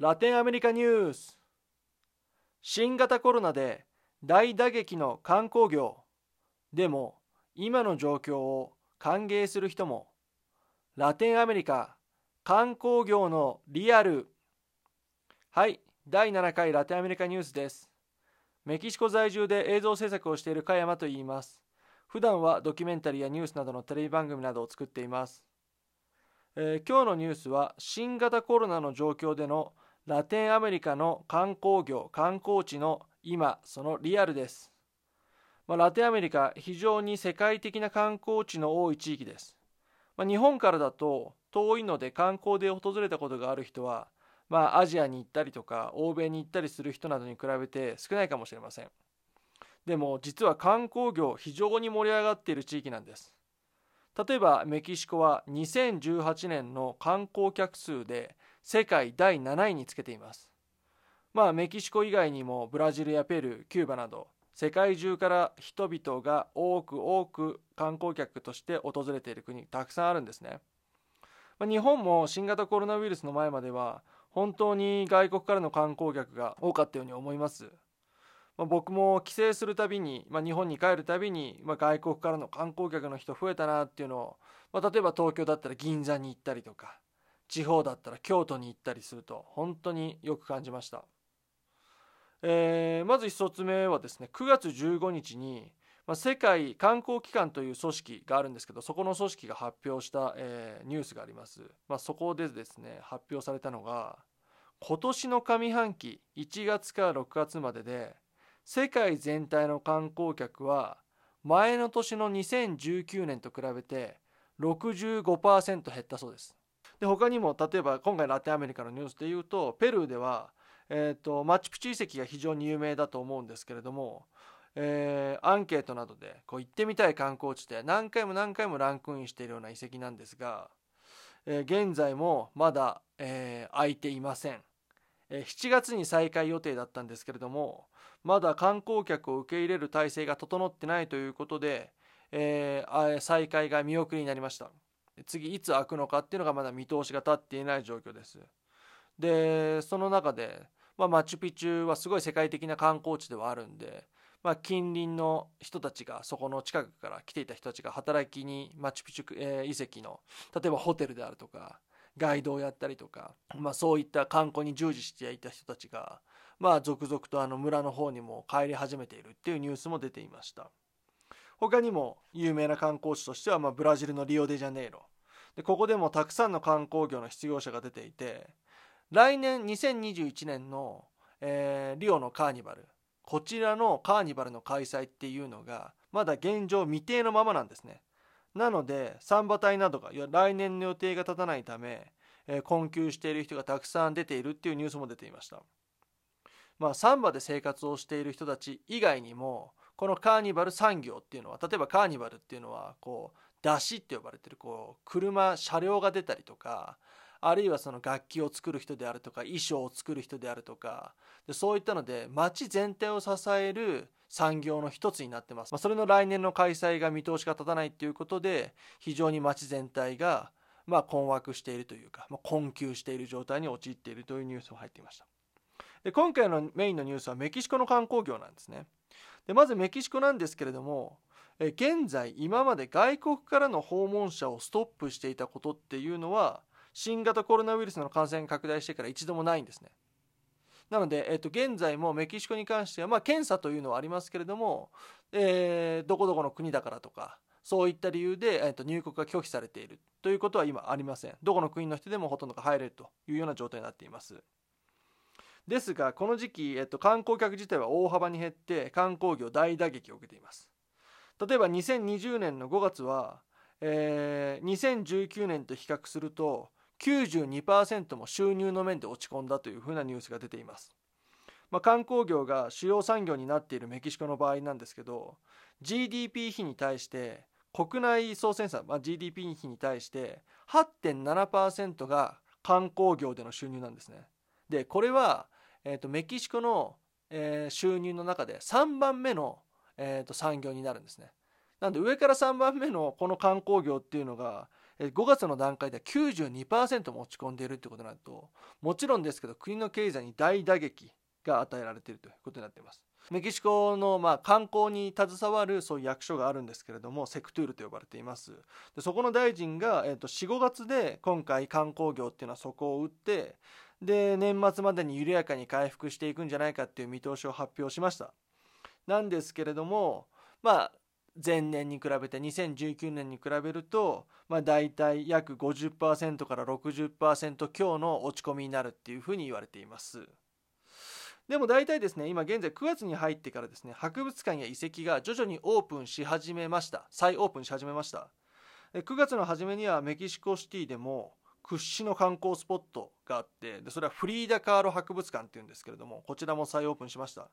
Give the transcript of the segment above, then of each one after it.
ラテンアメリカニュース。新型コロナで大打撃の観光業。でも今の状況を歓迎する人も。ラテンアメリカ観光業のリアル。はい第7回ラテンアメリカニュースです。メキシコ在住で映像制作をしている加山と言います。普段はドキュメンタリーやニュースなどのテレビ番組などを作っています、えー、今日のニュースは新型コロナの状況でのラテンアメリカの観光業観光地の今そのリアルです、まあ、ラテンアメリカ非常に世界的な観光地の多い地域です、まあ、日本からだと遠いので観光で訪れたことがある人はまあアジアに行ったりとか欧米に行ったりする人などに比べて少ないかもしれません。でも実は観光業非常に盛り上がっている地域なんです。例えばメキシコは2018年の観光客数で世界第7位につけています。まあメキシコ以外にもブラジルやペルーキューバなど世界中から人々が多く多く観光客として訪れている国たくさんあるんですね、まあ、日本も新型コロナウイルスの前までは本当に外国からの観光客が多かったように思います。まあ、僕も帰省するたびに、まあ、日本に帰るたびに、まあ、外国からの観光客の人増えたなっていうのを、ま、例えば東京だったら銀座に行ったりとか地方だったら京都に行ったりすると本当によく感じました、えー、まず1つ目はですね9月15日に、まあ、世界観光機関という組織があるんですけどそこの組織が発表した、えー、ニュースがあります、まあ、そこでですね発表されたのが今年の上半期1月から6月までで世界全体の観光客は前の年の2019年と比べて65%減ったそうです。で他にも例えば今回ラテンアメリカのニュースで言うとペルーでは、えーと、マチュプチュ遺跡が非常に有名だと思うんですけれども、えー、アンケートなどでこう行ってみたい観光地で何回も何回もランクインしているような遺跡なんですが、えー、現在もまだ、えー、空いていません、え7月に再開予定だったんですけれどもまだ観光客を受け入れる体制が整ってないということで、えー、再開が見送りになりました。次いつ開くのかっていうのがまだ見通しが立っていない状況です。でその中で、まあ、マチュピチュはすごい世界的な観光地ではあるんで、まあ、近隣の人たちがそこの近くから来ていた人たちが働きにマチュピチュ、えー、遺跡の例えばホテルであるとかガイドをやったりとか、まあ、そういった観光に従事していた人たちが、まあ、続々とあの村の方にも帰り始めているっていうニュースも出ていました。他にも有名な観光地としては、まあ、ブラジルのリオデジャネイロ。でここでもたくさんの観光業の失業者が出ていて来年2021年の、えー、リオのカーニバル。こちらのカーニバルの開催っていうのがまだ現状未定のままなんですね。なのでサンバ隊などが来年の予定が立たないため、えー、困窮している人がたくさん出ているっていうニュースも出ていました。まあサンバで生活をしている人たち以外にもこのカーニバル産業っていうのは例えばカーニバルっていうのはこう出しって呼ばれてるこう車車両が出たりとかあるいはその楽器を作る人であるとか衣装を作る人であるとかでそういったので街全体を支える産業の一つになってます、まあ、それの来年の開催が見通しが立たないっていうことで非常に街全体がまあ困惑しているというか、まあ、困窮している状態に陥っているというニュースも入っていました。で今回のメインのニュースはメキシコの観光業なんですね。でまずメキシコなんですけれども現在今まで外国からの訪問者をストップしていたことっていうのは新型コロナウイルスの感染拡大してから一度もないんですね。なので、えっと、現在もメキシコに関しては、まあ、検査というのはありますけれども、えー、どこどこの国だからとか、そういった理由で、えっと、入国が拒否されているということは今ありません。どこの国の人でもほとんどが入れるというような状態になっています。ですが、この時期、えっと、観光客自体は大幅に減って、観光業大打撃を受けています。例えば2020年の5月は、えー、2019年と比較すると92%も収入の面で落ち込んだというふうなニュースが出ています。まあ、観光業が主要産業になっているメキシコの場合なんですけど GDP 比に対して国内総生産、まあ、GDP 比に対して8.7%が観光業での収入なんですね。でこれは、えーと、メキシコの、えー、収入の中で3番目のえー、と産業になるんですね。なんで上から3番目のこの観光業っていうのが5月の段階では92%も落ち込んでいるということになるともちろんですけど国の経済に大打撃が与えられているということになっています。メキシコのまあ観光に携わるそういう役所があるんですけれどもセクトゥールと呼ばれていますでそこの大臣が、えー、と45月で今回観光業っていうのは底を打ってで年末までに緩やかに回復していくんじゃないかっていう見通しを発表しました。なんですけれどもまあ前年に比べて2019年に比べると、まあ、大体約50%から60%強の落ち込みになるっていうふうに言われています。でも大体ですね今現在9月に入ってからですね博物館や遺跡が徐々にオープンし始めました。再オープンし始めました。9月の初めにはメキシコシティでも屈指の観光スポットがあってでそれはフリーダ・カーロ博物館っていうんですけれどもこちらも再オープンしました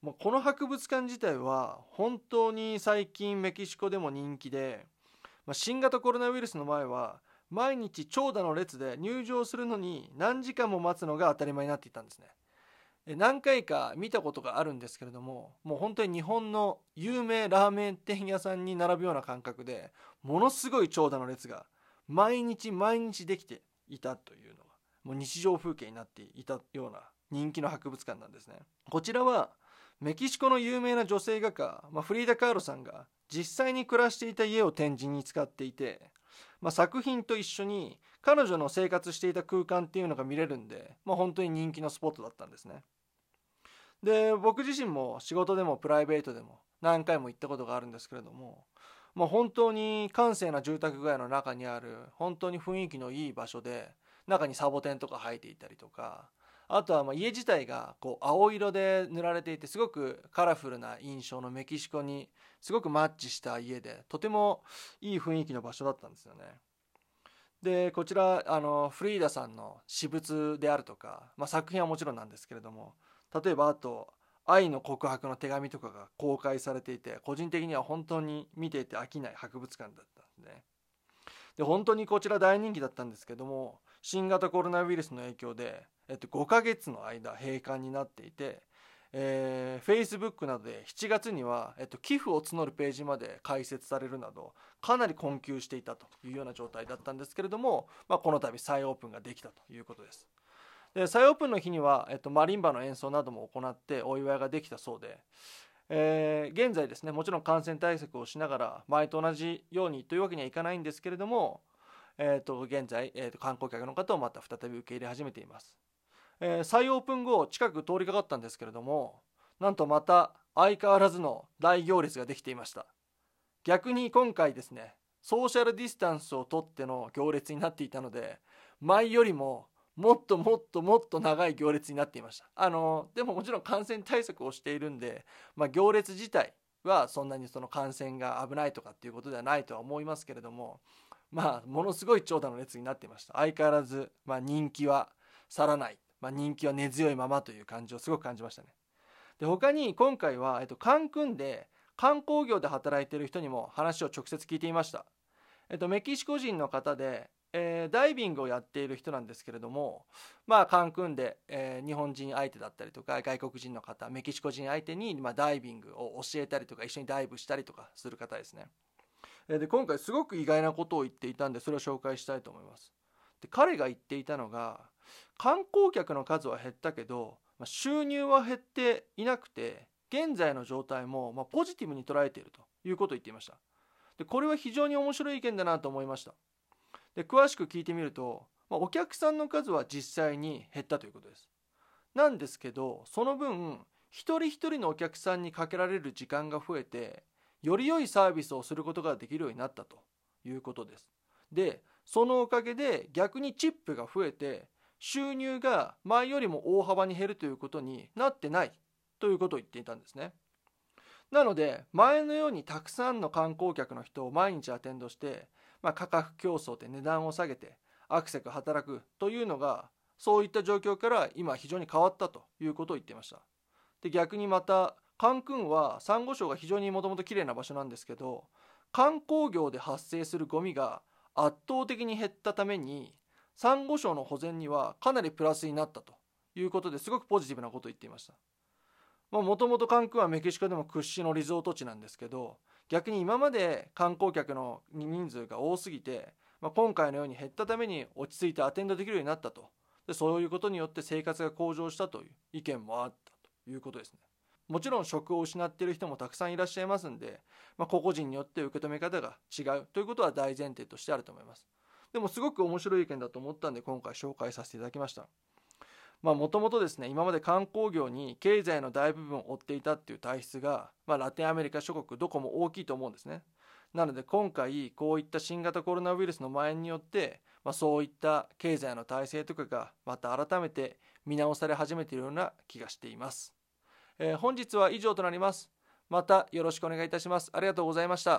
もうこの博物館自体は本当に最近メキシコでも人気で、まあ、新型コロナウイルスの前は毎日長蛇の列で入場するのに何時間も待つのが当たり前になっていたんですね何回か見たことがあるんですけれどももう本当に日本の有名ラーメン店屋さんに並ぶような感覚でものすごい長蛇の列が毎日毎日できていたというのがもう日常風景になっていたような人気の博物館なんですね。こちらはメキシコの有名な女性画家、まあ、フリーダ・カーロさんが実際に暮らしていた家を展示に使っていて、まあ、作品と一緒に彼女の生活していた空間っていうのが見れるんで、まあ、本当に人気のスポットだったんですね。で僕自身も仕事でもプライベートでも何回も行ったことがあるんですけれども、まあ、本当に閑静な住宅街の中にある本当に雰囲気のいい場所で中にサボテンとか生えていたりとかあとはま家自体がこう青色で塗られていてすごくカラフルな印象のメキシコにすごくマッチした家でとてもいい雰囲気の場所だったんですよね。でこちらあのフリーダさんの私物であるとか、まあ、作品はもちろんなんですけれども例えばあと愛の告白の手紙とかが公開されていて個人的には本当に見ていて飽きない博物館だったんでねで本当にこちら大人気だったんですけども新型コロナウイルスの影響で、えっと、5ヶ月の間閉館になっていて、えー、Facebook などで7月には、えっと、寄付を募るページまで開設されるなどかなり困窮していたというような状態だったんですけれども、まあ、この度再オープンができたということです。で再オープンの日には、えっと、マリンバの演奏なども行ってお祝いができたそうで、えー、現在ですねもちろん感染対策をしながら前と同じようにというわけにはいかないんですけれども、えー、と現在、えー、と観光客の方をまた再び受け入れ始めています、えー、再オープン後近く通りかかったんですけれどもなんとまた相変わらずの大行列ができていました。逆に今回ですねソーシャルディスタンスをとっての行列になっていたので前よりももっともっともっと長い行列になっていました。あのでももちろん感染対策をしているんで、まあ、行列自体はそんなにその感染が危ないとかっていうことではないとは思いますけれどもまあものすごい長蛇の列になっていました。相変わらず、まあ、人気は去らない、まあ、人気は根強いままという感じをすごく感じましたね。で他に今回は、えっと、カンクンで観光業で働いている人にも話を直接聞いていました、えっと、メキシコ人の方でえー、ダイビングをやっている人なんですけれどもまあカンクンで、えー、日本人相手だったりとか外国人の方メキシコ人相手に、まあ、ダイビングを教えたりとか一緒にダイブしたりとかする方ですね。で今回すごく意外なことを言っていたんでそれを紹介したいと思います。で彼が言っていたのが観光客の数は減ったけど、まあ、収入は減っていなくて現在の状態も、まあ、ポジティブに捉えているということを言っていました。でこれは非常に面白い意見だなと思いました。で詳しく聞いてみると、まあ、お客さんの数は実際に減ったということです。なんですけどその分一人一人のお客さんにかけられる時間が増えてより良いサービスをすることができるようになったということです。でそのおかげで逆にチップが増えて収入が前よりも大幅に減るということになってないということを言っていたんですね。なので前のようにたくさんの観光客の人を毎日アテンドしてまあ、価格競争で値段を下げてアクセク働くというのがそういった状況から今非常に変わったということを言っていました。で逆にまたカンクンはサンゴ礁が非常にもともと綺麗な場所なんですけど観光業で発生するゴミが圧倒的に減ったためにサンゴ礁の保全にはかなりプラスになったということですごくポジティブなことを言っていました。もともとカンクンはメキシコでも屈指のリゾート地なんですけど逆に今まで観光客の人数が多すぎてまあ、今回のように減ったために落ち着いてアテンドできるようになったと。でそういうことによって生活が向上したという意見もあったということですね。もちろん職を失っている人もたくさんいらっしゃいますんで、まあ、個々人によって受け止め方が違うということは大前提としてあると思います。でもすごく面白い意見だと思ったんで今回紹介させていただきました。もともとですね今まで観光業に経済の大部分を負っていたっていう体質が、まあ、ラテンアメリカ諸国どこも大きいと思うんですね。なので今回こういった新型コロナウイルスの蔓延によって、まあ、そういった経済の体制とかがまた改めて見直され始めているような気がしています、えー、本日は以上となります。またよろしくお願いいたします。ありがとうございました。